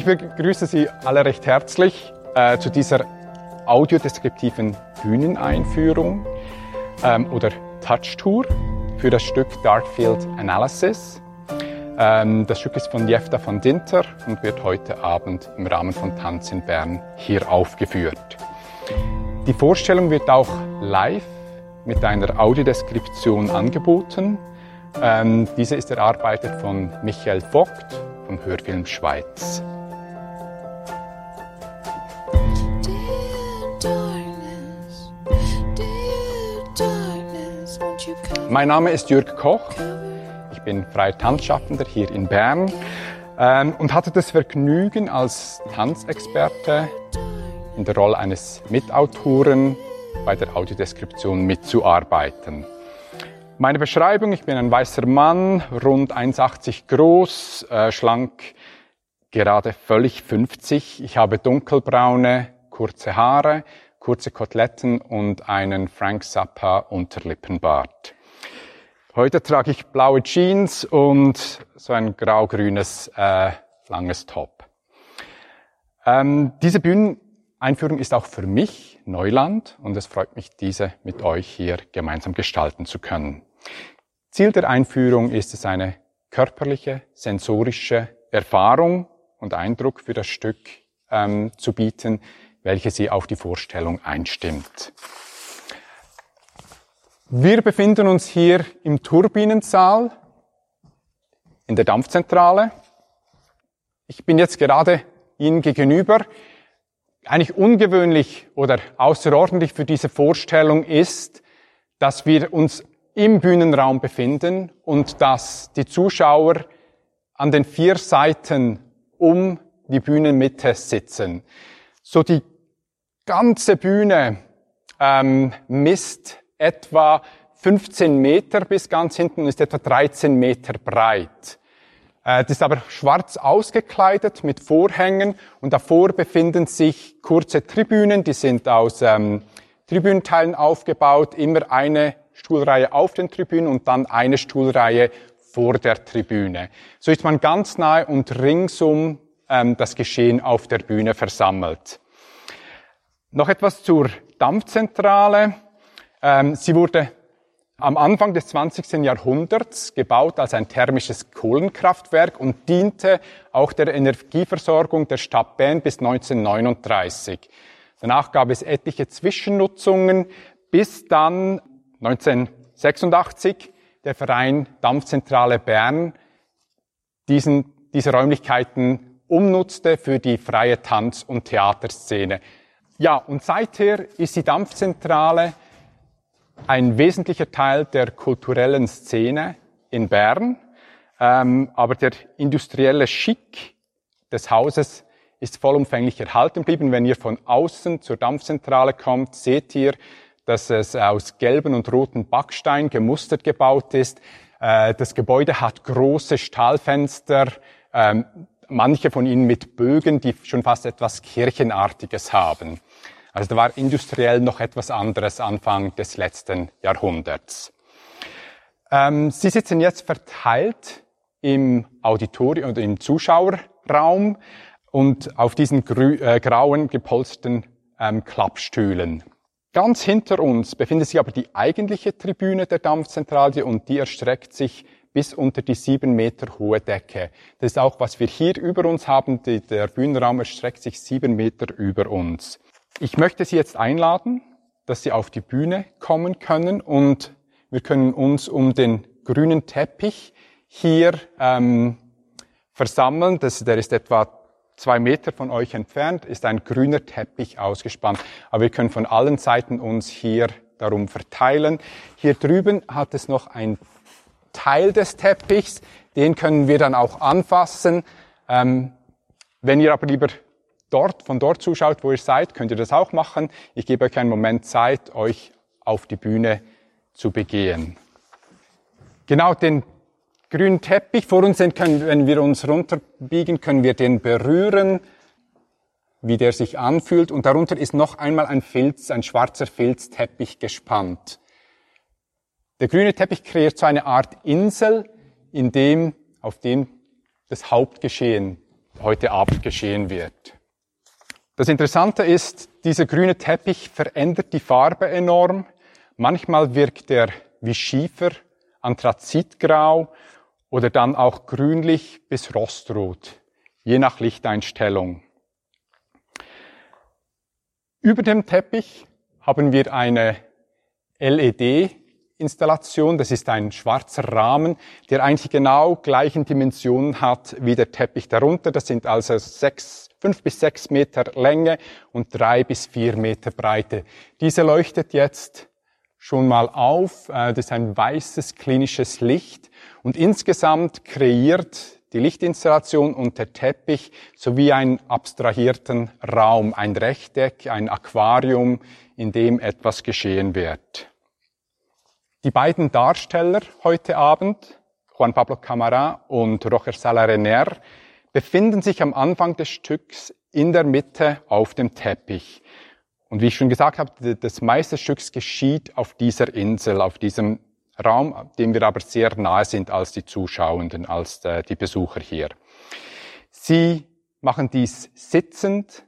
Ich begrüße Sie alle recht herzlich äh, zu dieser audiodeskriptiven Bühneneinführung ähm, oder Touch-Tour für das Stück Darkfield Analysis. Ähm, das Stück ist von Jefta van Dinter und wird heute Abend im Rahmen von Tanz in Bern hier aufgeführt. Die Vorstellung wird auch live mit einer Audiodeskription angeboten. Ähm, diese ist erarbeitet von Michael Vogt vom Hörfilm Schweiz. Mein Name ist Jürg Koch. Ich bin freier Tanzschaffender hier in Bern ähm, und hatte das Vergnügen, als Tanzexperte in der Rolle eines Mitautoren bei der Audiodeskription mitzuarbeiten. Meine Beschreibung, ich bin ein weißer Mann, rund 1,80 groß, äh, schlank, gerade völlig 50. Ich habe dunkelbraune, kurze Haare, kurze Koteletten und einen Frank Zappa Unterlippenbart. Heute trage ich blaue Jeans und so ein grau-grünes äh, langes Top. Ähm, diese Bühneneinführung ist auch für mich Neuland und es freut mich, diese mit euch hier gemeinsam gestalten zu können. Ziel der Einführung ist es, eine körperliche, sensorische Erfahrung und Eindruck für das Stück ähm, zu bieten, welche sie auf die Vorstellung einstimmt. Wir befinden uns hier im Turbinensaal in der Dampfzentrale. Ich bin jetzt gerade Ihnen gegenüber. Eigentlich ungewöhnlich oder außerordentlich für diese Vorstellung ist, dass wir uns im Bühnenraum befinden und dass die Zuschauer an den vier Seiten um die Bühnenmitte sitzen. So die ganze Bühne ähm, misst etwa 15 Meter bis ganz hinten und ist etwa 13 Meter breit. Äh, das ist aber schwarz ausgekleidet mit Vorhängen und davor befinden sich kurze Tribünen, die sind aus ähm, Tribünenteilen aufgebaut, immer eine Stuhlreihe auf den Tribünen und dann eine Stuhlreihe vor der Tribüne. So ist man ganz nahe und ringsum ähm, das Geschehen auf der Bühne versammelt. Noch etwas zur Dampfzentrale. Ähm, sie wurde am Anfang des 20. Jahrhunderts gebaut als ein thermisches Kohlenkraftwerk und diente auch der Energieversorgung der Stadt Bern bis 1939. Danach gab es etliche Zwischennutzungen, bis dann 1986 der Verein Dampfzentrale Bern diesen, diese Räumlichkeiten umnutzte für die freie Tanz- und Theaterszene. Ja, und seither ist die Dampfzentrale ein wesentlicher Teil der kulturellen Szene in Bern, ähm, aber der industrielle Schick des Hauses ist vollumfänglich erhalten geblieben. Wenn ihr von außen zur Dampfzentrale kommt, seht ihr, dass es aus gelben und roten Backstein gemustert gebaut ist. Äh, das Gebäude hat große Stahlfenster, ähm, manche von ihnen mit Bögen, die schon fast etwas Kirchenartiges haben. Also da war industriell noch etwas anderes Anfang des letzten Jahrhunderts. Ähm, Sie sitzen jetzt verteilt im Auditorium oder im Zuschauerraum und auf diesen äh, grauen gepolsterten ähm, Klappstühlen. Ganz hinter uns befindet sich aber die eigentliche Tribüne der Dampfzentrale und die erstreckt sich bis unter die sieben Meter hohe Decke. Das ist auch, was wir hier über uns haben. der Bühnenraum erstreckt sich sieben Meter über uns. Ich möchte Sie jetzt einladen, dass Sie auf die Bühne kommen können und wir können uns um den grünen Teppich hier ähm, versammeln. Das, der ist etwa zwei Meter von euch entfernt, ist ein grüner Teppich ausgespannt. Aber wir können von allen Seiten uns hier darum verteilen. Hier drüben hat es noch ein Teil des Teppichs, den können wir dann auch anfassen. Ähm, wenn ihr aber lieber dort, von dort zuschaut, wo ihr seid, könnt ihr das auch machen. Ich gebe euch einen Moment Zeit, euch auf die Bühne zu begehen. Genau den grünen Teppich vor uns sind, können, wenn wir uns runterbiegen, können wir den berühren, wie der sich anfühlt. Und darunter ist noch einmal ein Filz, ein schwarzer Filzteppich gespannt. Der grüne Teppich kreiert so eine Art Insel, in dem, auf dem das Hauptgeschehen heute Abend geschehen wird. Das Interessante ist, dieser grüne Teppich verändert die Farbe enorm. Manchmal wirkt er wie Schiefer, anthrazitgrau oder dann auch grünlich bis rostrot, je nach Lichteinstellung. Über dem Teppich haben wir eine LED-Installation. Das ist ein schwarzer Rahmen, der eigentlich genau gleichen Dimensionen hat wie der Teppich darunter. Das sind also sechs, fünf bis sechs Meter Länge und drei bis vier Meter Breite. Diese leuchtet jetzt schon mal auf. Äh, das ist ein weißes klinisches Licht und insgesamt kreiert die Lichtinstallation und der Teppich sowie einen abstrahierten Raum, ein Rechteck, ein Aquarium, in dem etwas geschehen wird. Die beiden Darsteller heute Abend, Juan Pablo Camara und Roger Salarener, befinden sich am Anfang des Stücks in der Mitte auf dem Teppich. Und wie ich schon gesagt habe, das meiste Stücks geschieht auf dieser Insel, auf diesem Raum, dem wir aber sehr nahe sind als die Zuschauenden, als äh, die Besucher hier. Sie machen dies sitzend,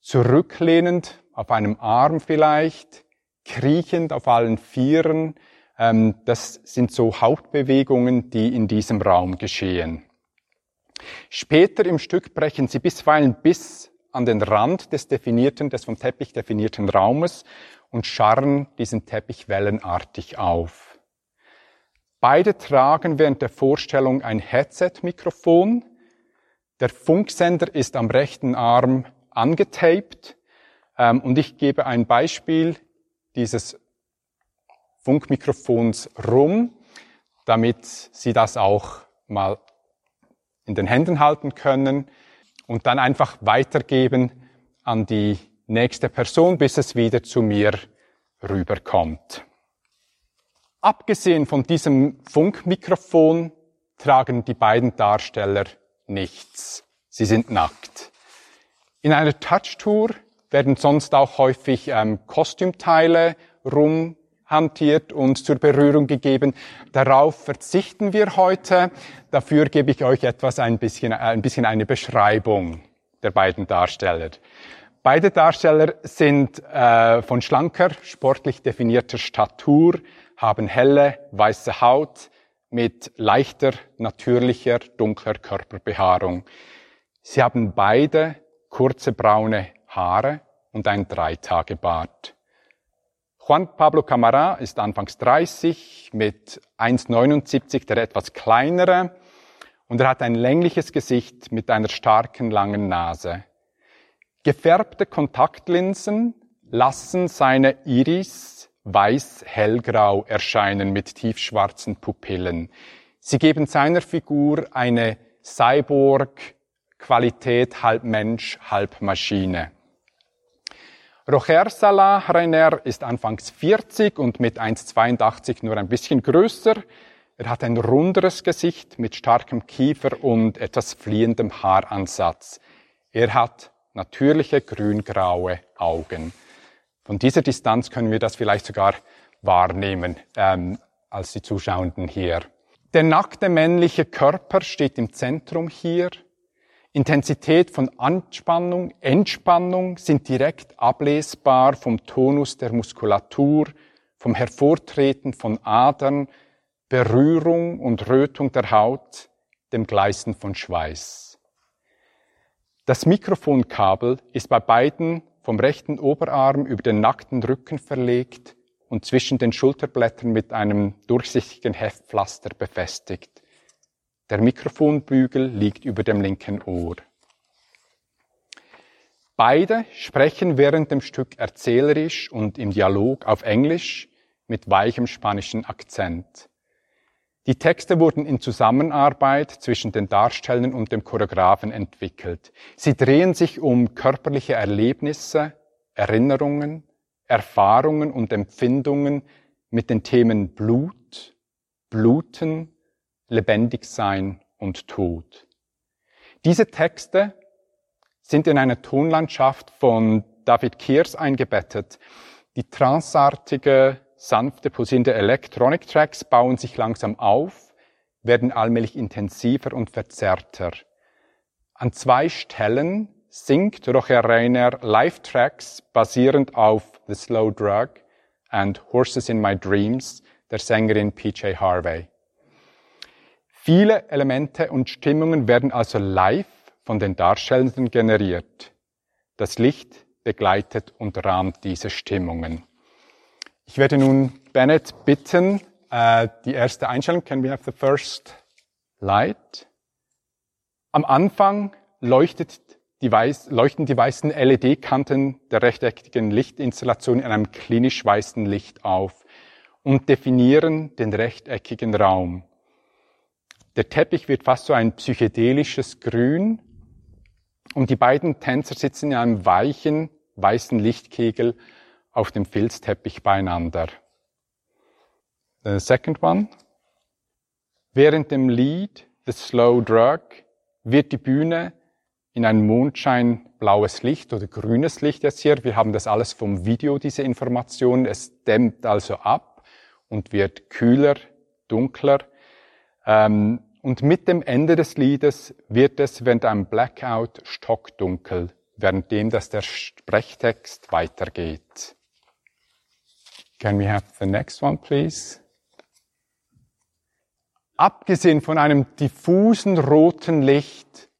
zurücklehnend, auf einem Arm vielleicht, kriechend auf allen Vieren. Ähm, das sind so Hauptbewegungen, die in diesem Raum geschehen. Später im Stück brechen sie bisweilen bis an den Rand des definierten, des vom Teppich definierten Raumes und scharren diesen Teppich wellenartig auf. Beide tragen während der Vorstellung ein Headset-Mikrofon. Der Funksender ist am rechten Arm angetaped ähm, und ich gebe ein Beispiel dieses Funkmikrofons rum, damit Sie das auch mal in den Händen halten können und dann einfach weitergeben an die nächste Person, bis es wieder zu mir rüberkommt. Abgesehen von diesem Funkmikrofon tragen die beiden Darsteller nichts. Sie sind nackt. In einer Touchtour werden sonst auch häufig ähm, Kostümteile rumhantiert und zur Berührung gegeben. Darauf verzichten wir heute. Dafür gebe ich euch etwas ein bisschen, ein bisschen eine Beschreibung der beiden Darsteller. Beide Darsteller sind äh, von schlanker, sportlich definierter Statur, haben helle, weiße Haut mit leichter, natürlicher, dunkler Körperbehaarung. Sie haben beide kurze braune Haare und ein Dreitagebart. Juan Pablo Camara ist anfangs 30 mit 1,79 der etwas kleinere und er hat ein längliches Gesicht mit einer starken langen Nase. Gefärbte Kontaktlinsen lassen seine Iris weiß-hellgrau erscheinen mit tiefschwarzen Pupillen. Sie geben seiner Figur eine Cyborg-Qualität, halb Mensch, halb Maschine. Roger Salah Rainer ist anfangs 40 und mit 1,82 nur ein bisschen größer. Er hat ein runderes Gesicht mit starkem Kiefer und etwas fliehendem Haaransatz. Er hat natürliche grüngraue Augen. Von dieser Distanz können wir das vielleicht sogar wahrnehmen ähm, als die Zuschauenden hier. Der nackte männliche Körper steht im Zentrum hier. Intensität von Anspannung, Entspannung sind direkt ablesbar vom Tonus der Muskulatur, vom Hervortreten von Adern, Berührung und Rötung der Haut, dem Gleißen von Schweiß. Das Mikrofonkabel ist bei beiden vom rechten Oberarm über den nackten Rücken verlegt und zwischen den Schulterblättern mit einem durchsichtigen Heftpflaster befestigt. Der Mikrofonbügel liegt über dem linken Ohr. Beide sprechen während dem Stück erzählerisch und im Dialog auf Englisch mit weichem spanischen Akzent. Die Texte wurden in Zusammenarbeit zwischen den Darstellern und dem Choreografen entwickelt. Sie drehen sich um körperliche Erlebnisse, Erinnerungen, Erfahrungen und Empfindungen mit den Themen Blut, Bluten, Lebendigsein und Tod. Diese Texte sind in eine Tonlandschaft von David Kears eingebettet, die transartige sanfte, pulsierende Electronic Tracks bauen sich langsam auf, werden allmählich intensiver und verzerrter. An zwei Stellen singt Roger Reiner Live-Tracks basierend auf The Slow Drug and Horses in My Dreams der Sängerin PJ Harvey. Viele Elemente und Stimmungen werden also live von den Darstellenden generiert. Das Licht begleitet und rahmt diese Stimmungen. Ich werde nun Bennett bitten, äh, die erste Einstellung, can we have the first light? Am Anfang leuchtet die weiß, leuchten die weißen LED-Kanten der rechteckigen Lichtinstallation in einem klinisch weißen Licht auf und definieren den rechteckigen Raum. Der Teppich wird fast so ein psychedelisches Grün und die beiden Tänzer sitzen in einem weichen, weißen Lichtkegel auf dem Filzteppich beieinander. The second one. Während dem Lied The Slow Drug wird die Bühne in ein mondscheinblaues Licht oder grünes Licht jetzt hier. Wir haben das alles vom Video, diese Informationen. Es dämmt also ab und wird kühler, dunkler. Ähm, und mit dem Ende des Liedes wird es während einem Blackout stockdunkel, währenddem das der Sprechtext weitergeht. Can we have the next one, please? Abgesehen von einem diffusen roten Licht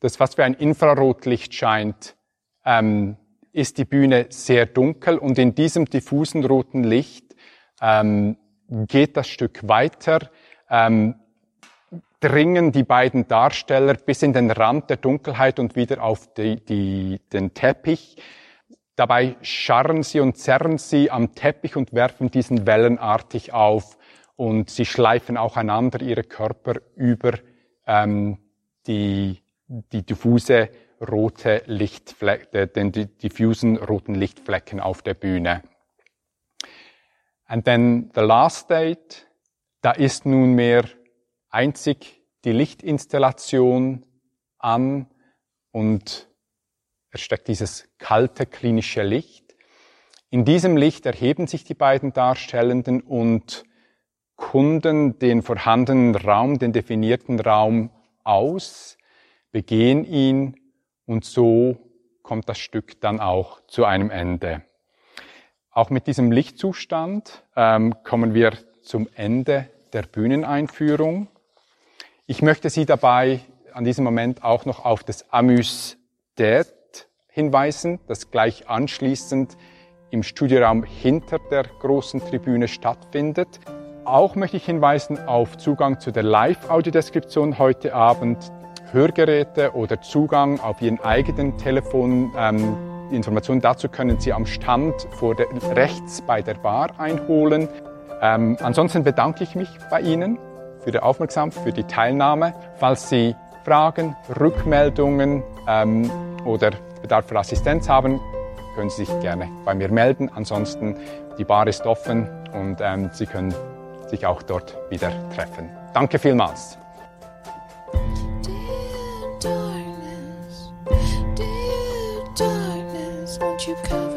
das fast wie ein Infrarotlicht scheint, ähm, ist die Bühne sehr dunkel und in diesem diffusen roten Licht ähm, geht das Stück weiter, ähm, dringen die beiden Darsteller bis in den Rand der Dunkelheit und wieder auf die, die, den Teppich. Dabei scharren sie und zerren sie am Teppich und werfen diesen wellenartig auf und sie schleifen auch einander ihre Körper über ähm, die die diffuse rote Lichtflecken, den diffusen roten Lichtflecken auf der Bühne. And then the last date, da ist nunmehr einzig die Lichtinstallation an und er steckt dieses kalte klinische Licht. In diesem Licht erheben sich die beiden Darstellenden und kunden den vorhandenen Raum, den definierten Raum aus begehen ihn und so kommt das Stück dann auch zu einem Ende. Auch mit diesem Lichtzustand ähm, kommen wir zum Ende der Bühneneinführung. Ich möchte Sie dabei an diesem Moment auch noch auf das Amüs Dät hinweisen, das gleich anschließend im Studioraum hinter der großen Tribüne stattfindet. Auch möchte ich hinweisen auf Zugang zu der Live-Audiodeskription heute Abend. Hörgeräte oder Zugang auf Ihren eigenen Telefon. Ähm, Informationen dazu können Sie am Stand vor der, rechts bei der Bar einholen. Ähm, ansonsten bedanke ich mich bei Ihnen für die Aufmerksamkeit, für die Teilnahme. Falls Sie Fragen, Rückmeldungen ähm, oder Bedarf für Assistenz haben, können Sie sich gerne bei mir melden. Ansonsten, die Bar ist offen und ähm, Sie können sich auch dort wieder treffen. Danke vielmals. Dear darkness, dear darkness,